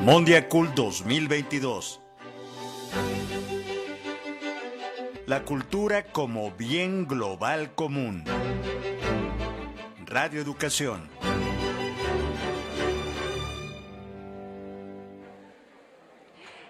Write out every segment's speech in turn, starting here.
Mondiacult 2022. La cultura como bien global común. Radio Educación.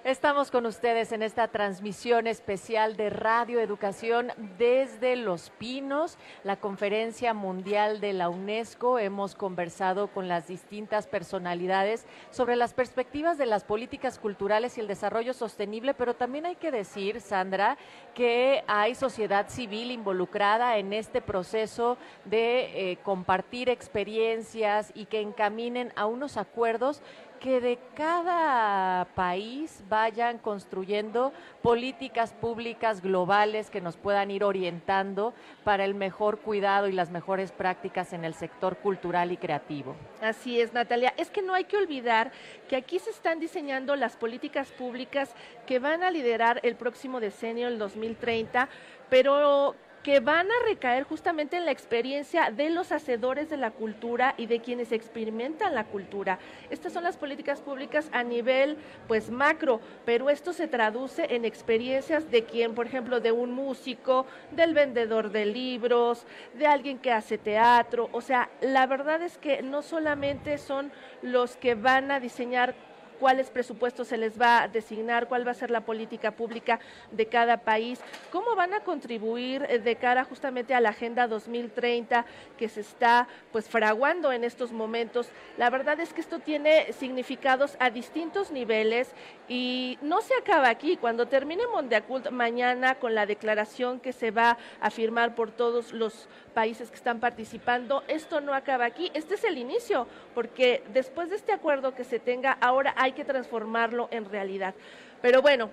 Estamos con ustedes en esta transmisión especial de Radio Educación desde Los Pinos, la conferencia mundial de la UNESCO. Hemos conversado con las distintas personalidades sobre las perspectivas de las políticas culturales y el desarrollo sostenible, pero también hay que decir, Sandra, que hay sociedad civil involucrada en este proceso de eh, compartir experiencias y que encaminen a unos acuerdos que de cada país vayan construyendo políticas públicas globales que nos puedan ir orientando para el mejor cuidado y las mejores prácticas en el sector cultural y creativo. Así es, Natalia. Es que no hay que olvidar que aquí se están diseñando las políticas públicas que van a liderar el próximo decenio, el 2030, pero que van a recaer justamente en la experiencia de los hacedores de la cultura y de quienes experimentan la cultura. Estas son las políticas públicas a nivel pues macro, pero esto se traduce en experiencias de quien, por ejemplo, de un músico, del vendedor de libros, de alguien que hace teatro, o sea, la verdad es que no solamente son los que van a diseñar cuáles presupuestos se les va a designar, cuál va a ser la política pública de cada país, cómo van a contribuir eh, de cara justamente a la Agenda 2030 que se está pues fraguando en estos momentos. La verdad es que esto tiene significados a distintos niveles y no se acaba aquí. Cuando termine Mondiacult mañana con la declaración que se va a firmar por todos los países que están participando, esto no acaba aquí. Este es el inicio, porque después de este acuerdo que se tenga, ahora hay que transformarlo en realidad. Pero bueno,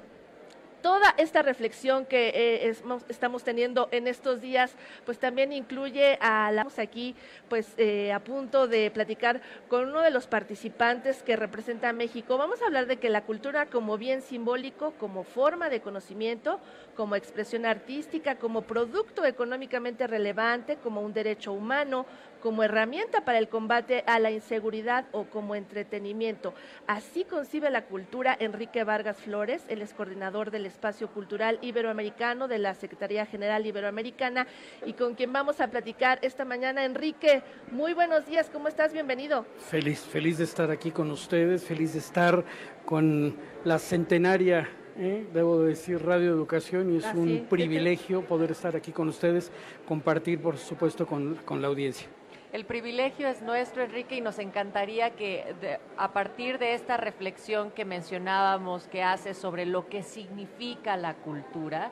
toda esta reflexión que eh, estamos teniendo en estos días, pues también incluye a la aquí, pues eh, a punto de platicar con uno de los participantes que representa a México. Vamos a hablar de que la cultura como bien simbólico, como forma de conocimiento, como expresión artística, como producto económicamente relevante, como un derecho humano, como herramienta para el combate a la inseguridad o como entretenimiento. Así concibe la cultura Enrique Vargas Flores, el es coordinador del Espacio Cultural Iberoamericano de la Secretaría General Iberoamericana y con quien vamos a platicar esta mañana. Enrique, muy buenos días, ¿cómo estás? Bienvenido. Feliz, feliz de estar aquí con ustedes, feliz de estar con la centenaria ¿eh? debo decir, Radio Educación y es ah, un privilegio poder estar aquí con ustedes, compartir, por supuesto, con la audiencia. El privilegio es nuestro, Enrique, y nos encantaría que a partir de esta reflexión que mencionábamos que hace sobre lo que significa la cultura,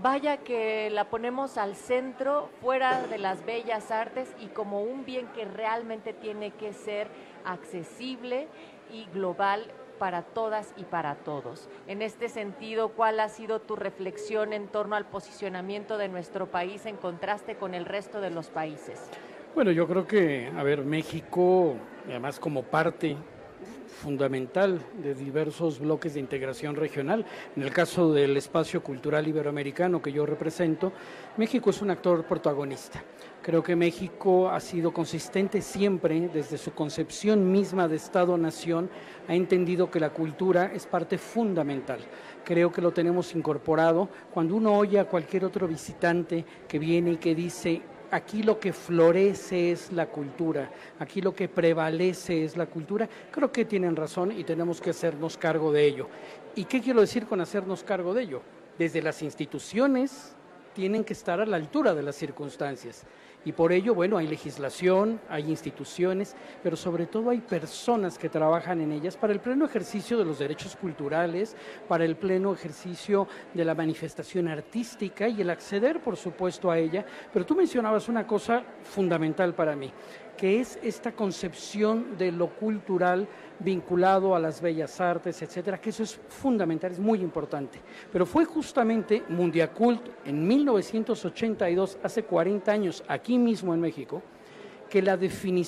vaya que la ponemos al centro, fuera de las bellas artes y como un bien que realmente tiene que ser accesible y global para todas y para todos. En este sentido, ¿cuál ha sido tu reflexión en torno al posicionamiento de nuestro país en contraste con el resto de los países? Bueno, yo creo que, a ver, México, además como parte fundamental de diversos bloques de integración regional. En el caso del espacio cultural iberoamericano que yo represento, México es un actor protagonista. Creo que México ha sido consistente siempre, desde su concepción misma de Estado-Nación, ha entendido que la cultura es parte fundamental. Creo que lo tenemos incorporado. Cuando uno oye a cualquier otro visitante que viene y que dice, aquí lo que florece es la cultura, aquí lo que prevalece es la cultura, creo que tienen razón y tenemos que hacernos cargo de ello. ¿Y qué quiero decir con hacernos cargo de ello? Desde las instituciones tienen que estar a la altura de las circunstancias. Y por ello, bueno, hay legislación, hay instituciones, pero sobre todo hay personas que trabajan en ellas para el pleno ejercicio de los derechos culturales, para el pleno ejercicio de la manifestación artística y el acceder, por supuesto, a ella. Pero tú mencionabas una cosa fundamental para mí, que es esta concepción de lo cultural vinculado a las bellas artes, etcétera, que eso es fundamental, es muy importante. Pero fue justamente Mundiacult en 1982, hace 40 años, aquí mismo en México, que la definición